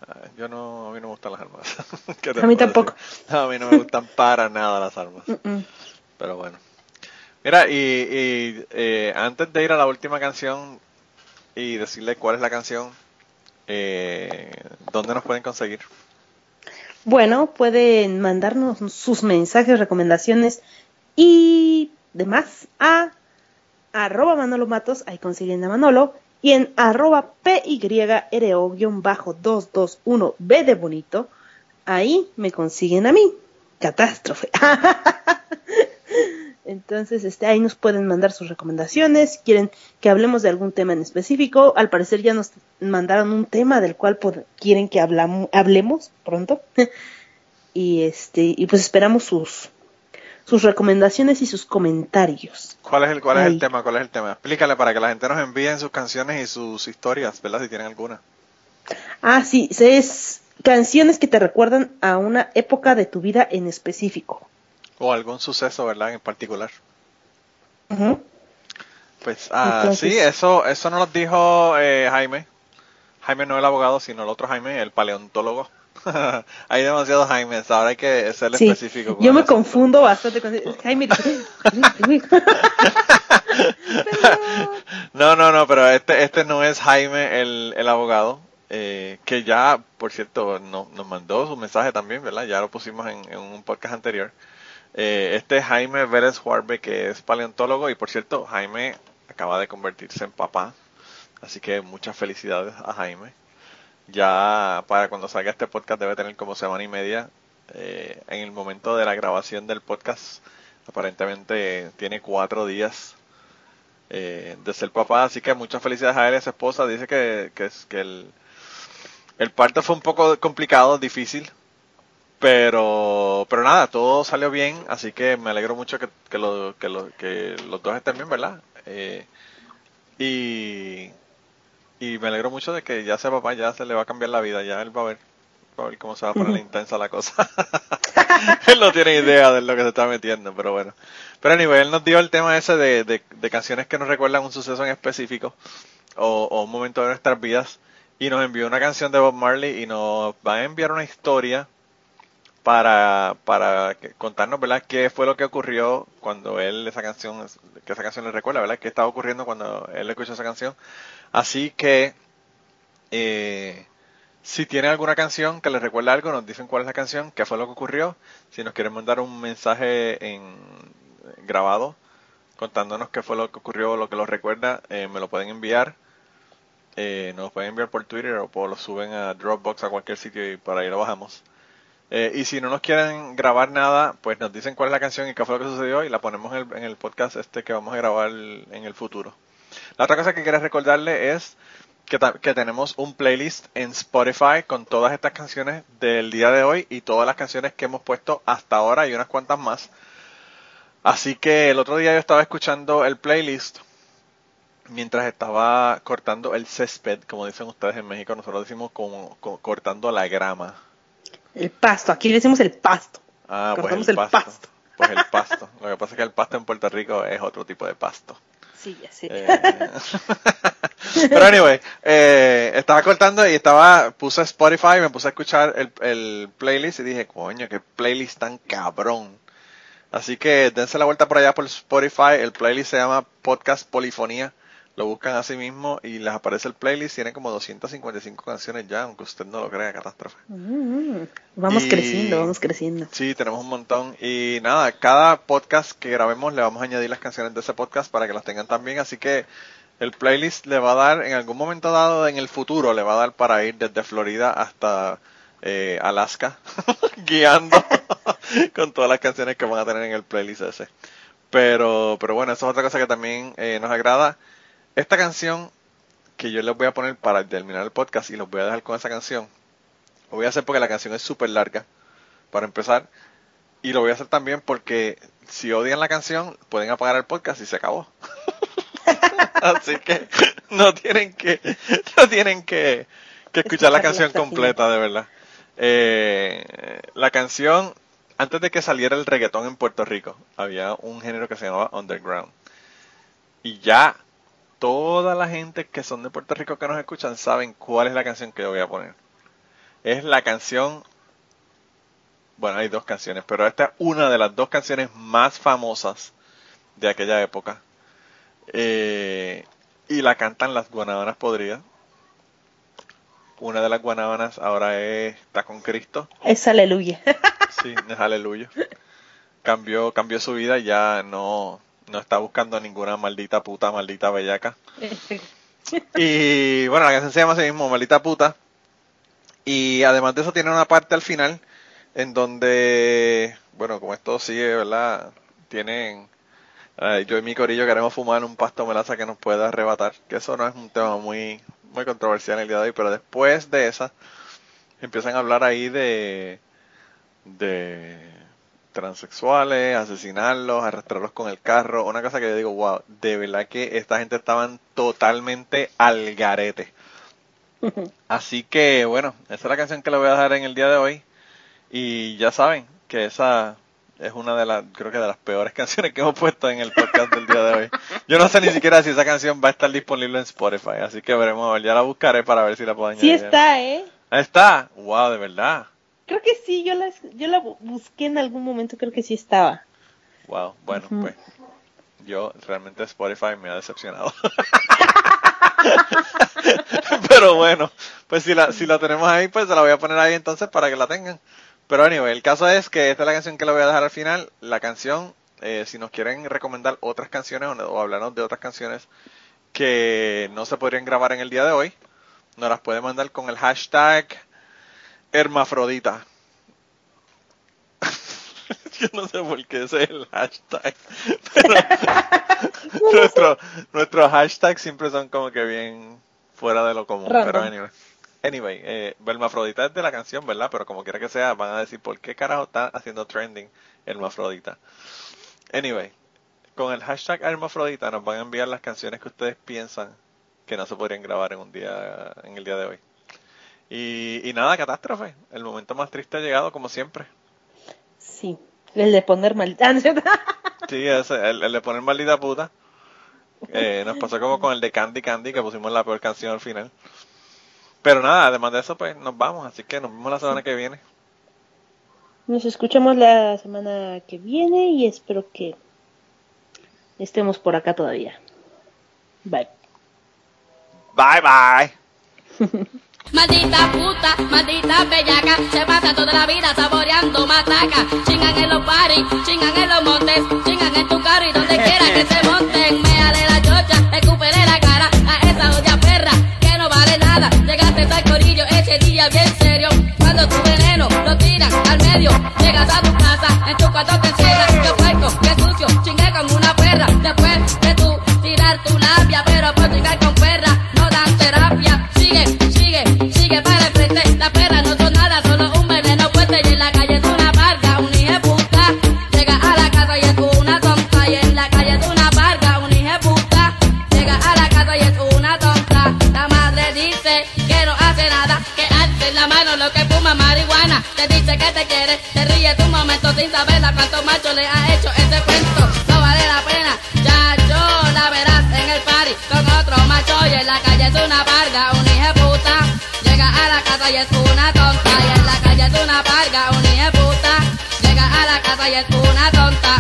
ah, Yo no, a mí no me gustan las armas. ¿Qué te A mí tampoco. No, a mí no me gustan para nada las armas. Pero bueno. Mira, y, eh, antes de ir a la última canción y decirle cuál es la canción, eh, ¿dónde nos pueden conseguir? Bueno, pueden mandarnos sus mensajes, recomendaciones y demás a arroba Manolo Matos, ahí consiguen a Manolo, y en arroba PYRO-221B de bonito, ahí me consiguen a mí. Catástrofe. Entonces, este, ahí nos pueden mandar sus recomendaciones, si quieren que hablemos de algún tema en específico. Al parecer ya nos mandaron un tema del cual quieren que hablamo- hablemos pronto. y este, y pues esperamos sus sus recomendaciones y sus comentarios. ¿Cuál es el cuál es el tema? ¿Cuál es el tema? Explícale para que la gente nos envíen sus canciones y sus historias, ¿verdad? Si tienen alguna. Ah, sí, es canciones que te recuerdan a una época de tu vida en específico. O algún suceso, ¿verdad? En particular. Pues, ah, Entonces- sí, eso, eso nos dijo eh, Jaime. Jaime no el abogado, sino el otro Jaime, el paleontólogo. hay demasiados Jaimes, ahora hay que ser Sí, específico. yo me asunto. confundo bastante con Jaime. No, no, no, pero este, este no es Jaime el, el abogado, eh, que ya, por cierto, no- nos mandó su mensaje también, ¿verdad? Ya lo pusimos en, en un podcast anterior. Eh, este es Jaime Vélez Huarbe, que es paleontólogo, y por cierto, Jaime acaba de convertirse en papá, así que muchas felicidades a Jaime. Ya para cuando salga este podcast debe tener como semana y media. Eh, en el momento de la grabación del podcast, aparentemente tiene cuatro días eh, de ser papá, así que muchas felicidades a él y a su esposa. Dice que, que, que el, el parto fue un poco complicado, difícil, pero pero nada, todo salió bien, así que me alegro mucho que, que, lo- que, lo- que los dos estén bien, ¿verdad? Eh, y, y me alegro mucho de que ya sea papá, ya se le va a cambiar la vida, ya él va a ver, va a ver cómo se va a poner intensa la cosa. él no tiene idea de lo que se está metiendo, pero bueno. Pero anyway, él nos dio el tema ese de, de, de canciones que nos recuerdan un suceso en específico o, o un momento de nuestras vidas y nos envió una canción de Bob Marley y nos va a enviar una historia para, para contarnos, ¿verdad? ¿Qué fue lo que ocurrió cuando él esa canción, que esa canción le recuerda, ¿verdad? ¿Qué estaba ocurriendo cuando él escuchó esa canción? Así que, eh, si tienen alguna canción que les recuerda algo, nos dicen cuál es la canción, qué fue lo que ocurrió. Si nos quieren mandar un mensaje en grabado contándonos qué fue lo que ocurrió, lo que los recuerda, eh, me lo pueden enviar eh, nos pueden enviar por Twitter o por, lo suben a Dropbox a cualquier sitio y por ahí lo bajamos. Eh, y si no nos quieren grabar nada, pues nos dicen cuál es la canción y qué fue lo que sucedió y la ponemos en el, en el podcast este que vamos a grabar en el futuro. La otra cosa que quería recordarle es que, tenemos un playlist en Spotify con todas estas canciones del día de hoy y todas las canciones que hemos puesto hasta ahora y unas cuantas más. Así que el otro día yo estaba escuchando el playlist mientras estaba cortando el césped, como dicen ustedes en México, nosotros decimos como, co- cortando la grama. El pasto, aquí le decimos el pasto. Ah, pues Cortamos el el pasto. pasto. Pues el pasto. Lo que pasa es que el pasto en Puerto Rico es otro tipo de pasto. Sí, ya sé. Eh, Pero anyway, eh, estaba cortando y estaba, puse Spotify, me puse a escuchar el, el playlist y dije, coño, qué playlist tan cabrón. Así que dense la vuelta por allá por Spotify, el playlist se llama Podcast Polifonía. Lo buscan así mismo y les aparece el playlist. Tiene como 255 canciones ya, aunque usted no lo crea, catástrofe. Mm, vamos Y- creciendo, vamos creciendo. Sí, tenemos un montón. Y nada, cada podcast que grabemos le vamos a añadir las canciones de ese podcast para que las tengan también. Así que el playlist le va a dar, en algún momento dado en el futuro, le va a dar para ir desde Florida hasta eh, Alaska, guiando con todas las canciones que van a tener en el playlist ese. Pero, pero bueno, eso es otra cosa que también eh, nos agrada. Esta canción que yo les voy a poner para terminar el podcast y los voy a dejar con esa canción. Lo voy a hacer porque la canción es súper larga, para empezar. Y lo voy a hacer también porque si odian la canción, pueden apagar el podcast y se acabó. Así que no tienen que, no tienen que, que escuchar la canción completa, de verdad. Eh, la canción, antes de que saliera el reggaetón en Puerto Rico, había un género que se llamaba underground. Y ya toda la gente que son de Puerto Rico que nos escuchan saben cuál es la canción que yo voy a poner. Es la canción, bueno, hay dos canciones, pero esta es una de las dos canciones más famosas de aquella época. Eh, y la cantan las guanábanas podridas. Una de las guanábanas ahora es- está con Cristo. Es aleluya. Sí, es aleluya. Cambió, cambió su vida y ya no, no está buscando ninguna maldita puta, maldita bellaca. Y bueno, la canción se llama así mismo, Maldita Puta. Y además de eso tiene una parte al final en donde, bueno, como esto sigue, ¿verdad? Tienen, eh, yo y mi corillo queremos fumar un pasto melaza que nos pueda arrebatar, que eso no es un tema muy, muy controversial en el día de hoy, pero después de esa empiezan a hablar ahí de, de transexuales, asesinarlos, arrastrarlos con el carro, una cosa que yo digo, wow, de verdad que esta gente estaban totalmente al garete. Así que bueno, esa es la canción que le voy a dejar en el día de hoy. Y ya saben que esa es una de las, creo que de las peores canciones que hemos puesto en el podcast del día de hoy. Yo no sé ni siquiera si esa canción va a estar disponible en Spotify, así que veremos, a ver, ya la buscaré para ver si la puedo Sí añadir. está, ¿eh? Ahí está, wow, de verdad. Creo que sí, yo la, yo la bu- busqué en algún momento, creo que sí estaba. Wow, bueno, pues yo realmente Spotify me ha decepcionado. Pero bueno, pues si la, si la tenemos ahí, pues se la voy a poner ahí entonces para que la tengan. Pero anyway, el caso es que esta es la canción que le voy a dejar al final. La canción, eh, si nos quieren recomendar otras canciones o, o hablarnos de otras canciones que no se podrían grabar en el día de hoy, nos las puede mandar con el hashtag Hermafrodita. Yo no sé por qué ese es el hashtag. Pero nuestro, nuestros hashtags siempre son como que bien fuera de lo común. Random. Pero anyway. Anyway, eh, Hermafrodita es de la canción, ¿verdad? Pero como quiera que sea, van a decir por qué carajo está haciendo trending Hermafrodita. Anyway, con el hashtag Hermafrodita nos van a enviar las canciones que ustedes piensan que no se podrían grabar en un día, en el día de hoy. Y, y nada, catástrofe. El momento más triste ha llegado, como siempre. Sí. El de poner mal. ¿no es cierto? Sí, ese, el, el de poner maldita puta. Eh, nos pasó como con el de Candy Candy, que pusimos la peor canción al final. Pero nada, además de eso, pues nos vamos. Así que nos vemos la semana que viene. Nos escuchamos la semana que viene y espero que estemos por acá todavía. Bye. Bye bye. Maldita puta, maldita bellaca, se pasa toda la vida saboreando mataca. Chingan en los paris, chingan en los montes, chingan en tu carro y donde quiera que se monten. Méale la chocha, escúpele la cara a esa odia perra que no vale nada. Llegaste al corillo ese día bien serio. Cuando tu veneno lo tiran al medio, llegas a tu casa, en tu cuarto te encierras. Qué puerco, qué sucio, chingué con una perra. Después de tú tirar tu labia Te quiere, te ríe un momento sin saber a cuántos machos le ha hecho este cuento. No vale la pena, ya yo la verás en el party con otro macho y en la calle es una barga, un hijo de puta. Llega a la casa y es una tonta y en la calle es una barga, un hijo de puta. Llega a la casa y es una tonta.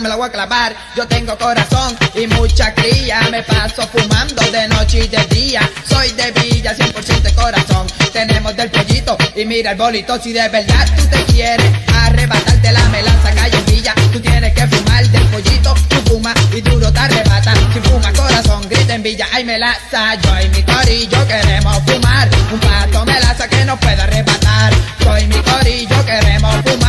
Me la voy a clavar, yo tengo corazón y mucha cría, me paso fumando de noche y de día, soy de Villa, 100% de corazón, tenemos del pollito y mira el bolito, si de verdad tú te quieres arrebatarte la melaza calle en Villa, tú tienes que fumar del pollito, tú fumas y duro te arrebata, si fuma corazón, grita en Villa, ay melaza, yo y mi corillo queremos fumar, un pato melaza que no pueda arrebatar, yo y mi corillo queremos fumar,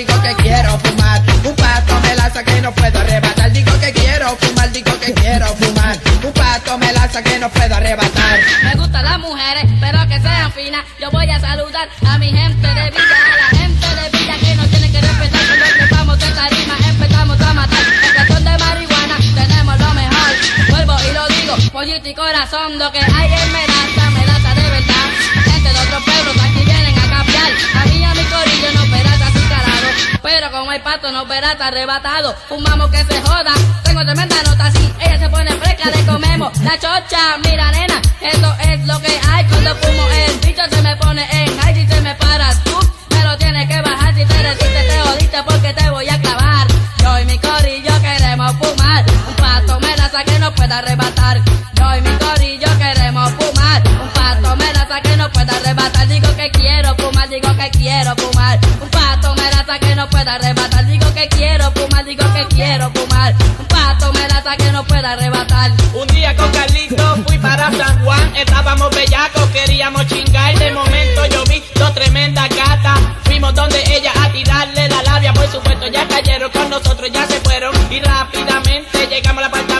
digo que quiero fumar, un pato melaza que no puedo arrebatar, digo que quiero fumar, digo que quiero fumar, un pato melaza que no puedo arrebatar. Me gustan las mujeres, pero que sean finas. Yo voy a saludar a mi gente de Villa, a la gente de Villa que nos tiene que respetar. Cuando empezamos de tarima, empezamos a matar. Cuestión de marihuana, tenemos lo mejor. Vuelvo y lo digo, pollito y corazón, lo que hay es Pero como el pato no perata arrebatado, fumamos que se joda. Tengo tremenda nota así, ella se pone fresca, le comemos la chocha. Mira nena, eso es lo que hay cuando fumo el bicho se me pone en high si se me paras tú. Me lo tienes que bajar si te resistes, te jodiste porque te voy a clavar. Yo y mi corillo queremos fumar, un pato me la que no pueda arrebatar. Yo y mi corillo queremos fumar, un pato me la que no pueda arrebatar. Digo que quiero fumar, digo que quiero fumar, un pato me la que no pueda arrebatar. Que quiero fumar, digo que quiero fumar. Un pato me lata que no pueda arrebatar. Un día con Carlito fui para San Juan, estábamos bellacos, queríamos chingar. De momento yo vi dos tremendas gatas. Fuimos donde ella a tirarle la labia, por supuesto ya cayeron con nosotros, ya se fueron. Y rápidamente llegamos al apartamento, se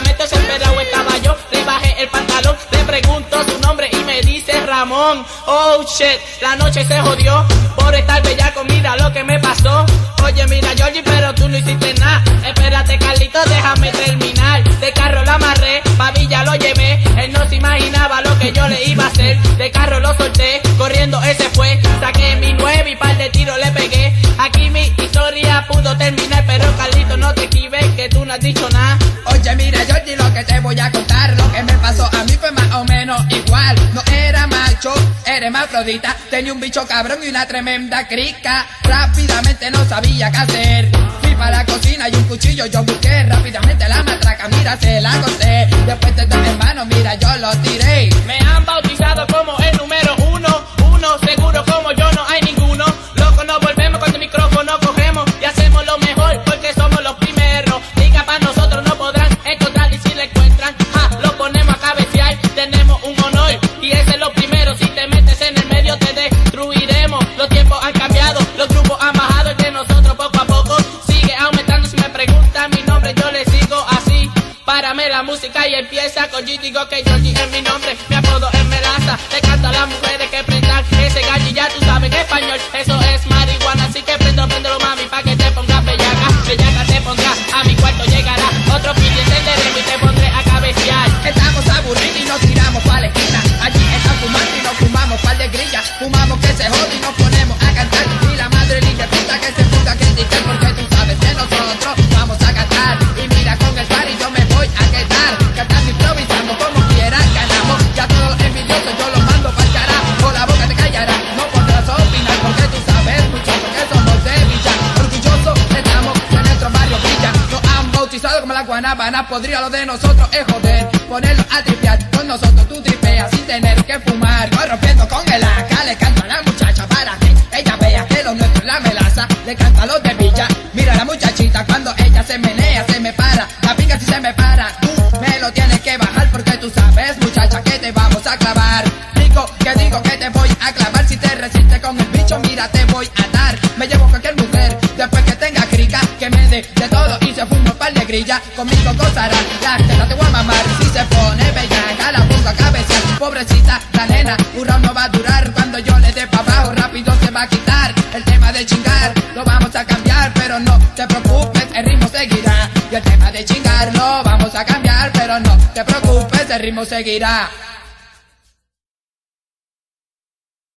Oh shit, la noche se jodió por estar bellaco, mira lo que me pasó. Oye, mira, Georgie, pero tú no hiciste nada. Espérate, Carlito, déjame terminar. De carro lo amarré, pa' Villa lo llevé. Él no se imaginaba lo que yo le iba a hacer. De carro lo solté, corriendo ese fue. Saqué mi nueve y par de tiros le pegué. Aquí mi historia pudo terminar, pero Carlito, no te equives, que tú no has dicho nada. Oye, mira, Georgie, lo que te voy a contar, lo que me pasó a mí fue más o menos igual. Hermafrodita, tenía un bicho cabrón y una tremenda crica. Rápidamente no sabía qué hacer. Fui para la cocina y un cuchillo yo busqué. Rápidamente la matraca, mira, se la corté. Después de dos hermanos, mira, yo lo tiré. Me han bautizado como el número uno, uno seguro como yo no hay ninguno. Empieza con G, digo que Georgie Podría lo de nosotros es joder. Ponerlo a tripear con nosotros tú tripeas sin tener que fumar. Voy rompiendo con el AK, le canto a la muchacha para que ella vea que lo nuestro es la melaza. Le canta a los de Villa. conseguirá.